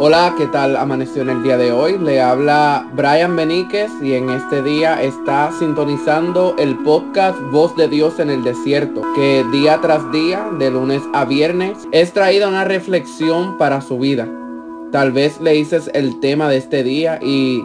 Hola, ¿qué tal amaneció en el día de hoy? Le habla Brian Beníquez y en este día está sintonizando el podcast Voz de Dios en el Desierto, que día tras día, de lunes a viernes, es traída una reflexión para su vida. Tal vez le dices el tema de este día y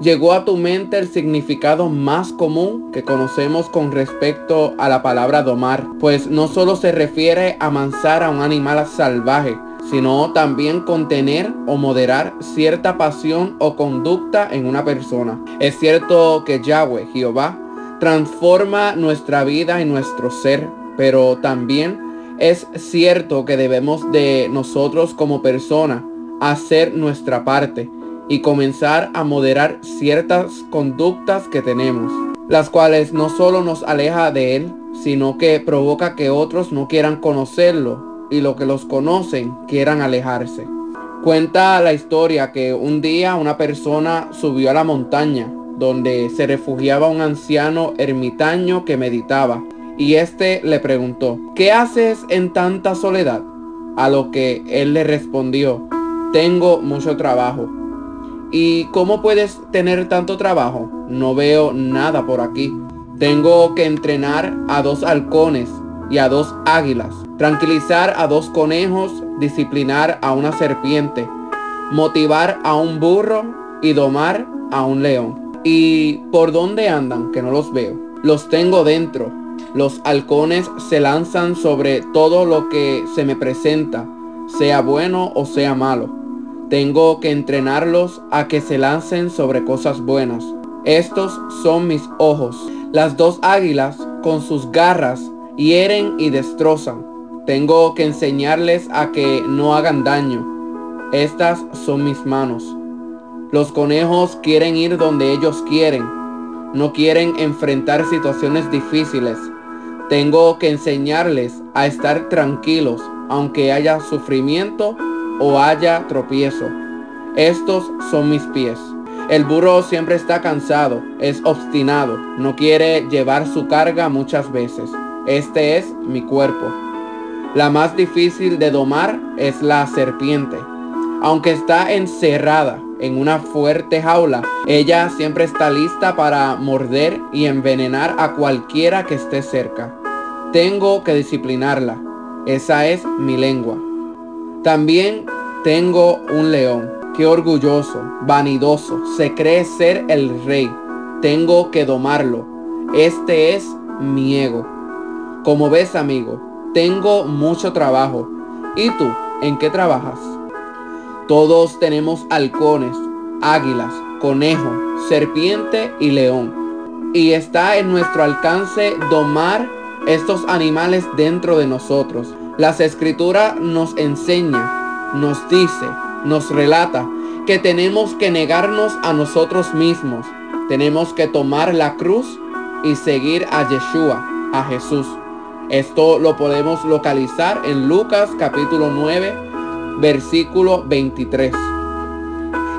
llegó a tu mente el significado más común que conocemos con respecto a la palabra domar, pues no solo se refiere a mansar a un animal salvaje, sino también contener o moderar cierta pasión o conducta en una persona. Es cierto que Yahweh, Jehová, transforma nuestra vida y nuestro ser, pero también es cierto que debemos de nosotros como persona hacer nuestra parte y comenzar a moderar ciertas conductas que tenemos, las cuales no solo nos aleja de Él, sino que provoca que otros no quieran conocerlo y los que los conocen quieran alejarse. Cuenta la historia que un día una persona subió a la montaña donde se refugiaba un anciano ermitaño que meditaba y éste le preguntó, ¿qué haces en tanta soledad? A lo que él le respondió, tengo mucho trabajo. ¿Y cómo puedes tener tanto trabajo? No veo nada por aquí. Tengo que entrenar a dos halcones y a dos águilas, tranquilizar a dos conejos, disciplinar a una serpiente, motivar a un burro y domar a un león. ¿Y por dónde andan? Que no los veo. Los tengo dentro. Los halcones se lanzan sobre todo lo que se me presenta, sea bueno o sea malo. Tengo que entrenarlos a que se lancen sobre cosas buenas. Estos son mis ojos. Las dos águilas con sus garras hieren y destrozan. Tengo que enseñarles a que no hagan daño. Estas son mis manos. Los conejos quieren ir donde ellos quieren. No quieren enfrentar situaciones difíciles. Tengo que enseñarles a estar tranquilos aunque haya sufrimiento o haya tropiezo. Estos son mis pies. El burro siempre está cansado, es obstinado, no quiere llevar su carga muchas veces. Este es mi cuerpo. La más difícil de domar es la serpiente. Aunque está encerrada en una fuerte jaula, ella siempre está lista para morder y envenenar a cualquiera que esté cerca. Tengo que disciplinarla. Esa es mi lengua. También tengo un león. que orgulloso, vanidoso, se cree ser el rey. Tengo que domarlo. Este es mi ego. Como ves, amigo, tengo mucho trabajo. ¿Y tú, en qué trabajas? Todos tenemos halcones, águilas, conejo, serpiente y león. Y está en nuestro alcance domar estos animales dentro de nosotros. Las escrituras nos enseña, nos dice, nos relata que tenemos que negarnos a nosotros mismos. Tenemos que tomar la cruz y seguir a Yeshua, a Jesús. Esto lo podemos localizar en Lucas capítulo 9, versículo 23.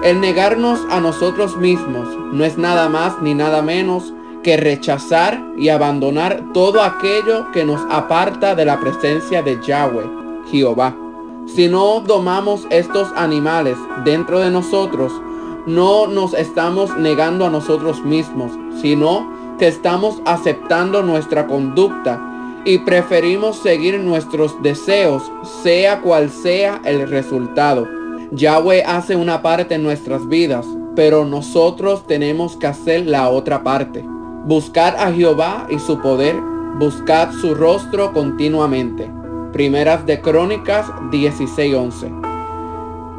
El negarnos a nosotros mismos no es nada más ni nada menos que rechazar y abandonar todo aquello que nos aparta de la presencia de Yahweh, Jehová. Si no domamos estos animales dentro de nosotros, no nos estamos negando a nosotros mismos, sino que estamos aceptando nuestra conducta y preferimos seguir nuestros deseos, sea cual sea el resultado. Yahweh hace una parte en nuestras vidas, pero nosotros tenemos que hacer la otra parte. Buscar a Jehová y su poder, buscad su rostro continuamente. Primeras de Crónicas 16:11.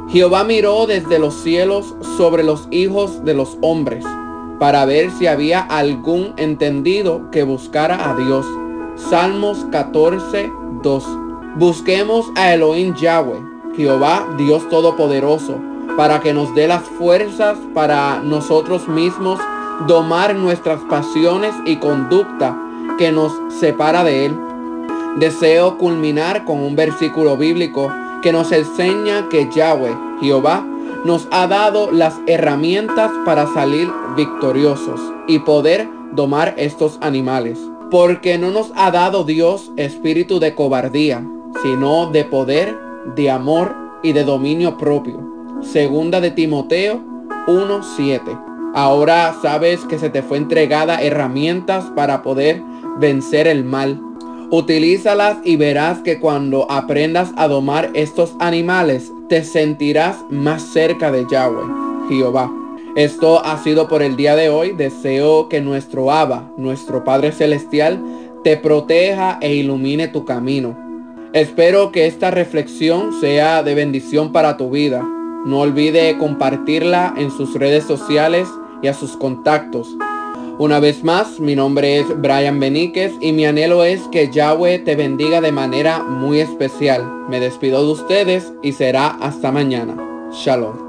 Jehová miró desde los cielos sobre los hijos de los hombres, para ver si había algún entendido que buscara a Dios Salmos 14, 2. Busquemos a Elohim Yahweh, Jehová Dios Todopoderoso, para que nos dé las fuerzas para nosotros mismos domar nuestras pasiones y conducta que nos separa de Él. Deseo culminar con un versículo bíblico que nos enseña que Yahweh, Jehová, nos ha dado las herramientas para salir victoriosos y poder domar estos animales. Porque no nos ha dado Dios espíritu de cobardía, sino de poder, de amor y de dominio propio. Segunda de Timoteo 1.7. Ahora sabes que se te fue entregada herramientas para poder vencer el mal. Utilízalas y verás que cuando aprendas a domar estos animales, te sentirás más cerca de Yahweh, Jehová. Esto ha sido por el día de hoy. Deseo que nuestro Abba, nuestro Padre Celestial, te proteja e ilumine tu camino. Espero que esta reflexión sea de bendición para tu vida. No olvide compartirla en sus redes sociales y a sus contactos. Una vez más, mi nombre es Brian Beníquez y mi anhelo es que Yahweh te bendiga de manera muy especial. Me despido de ustedes y será hasta mañana. Shalom.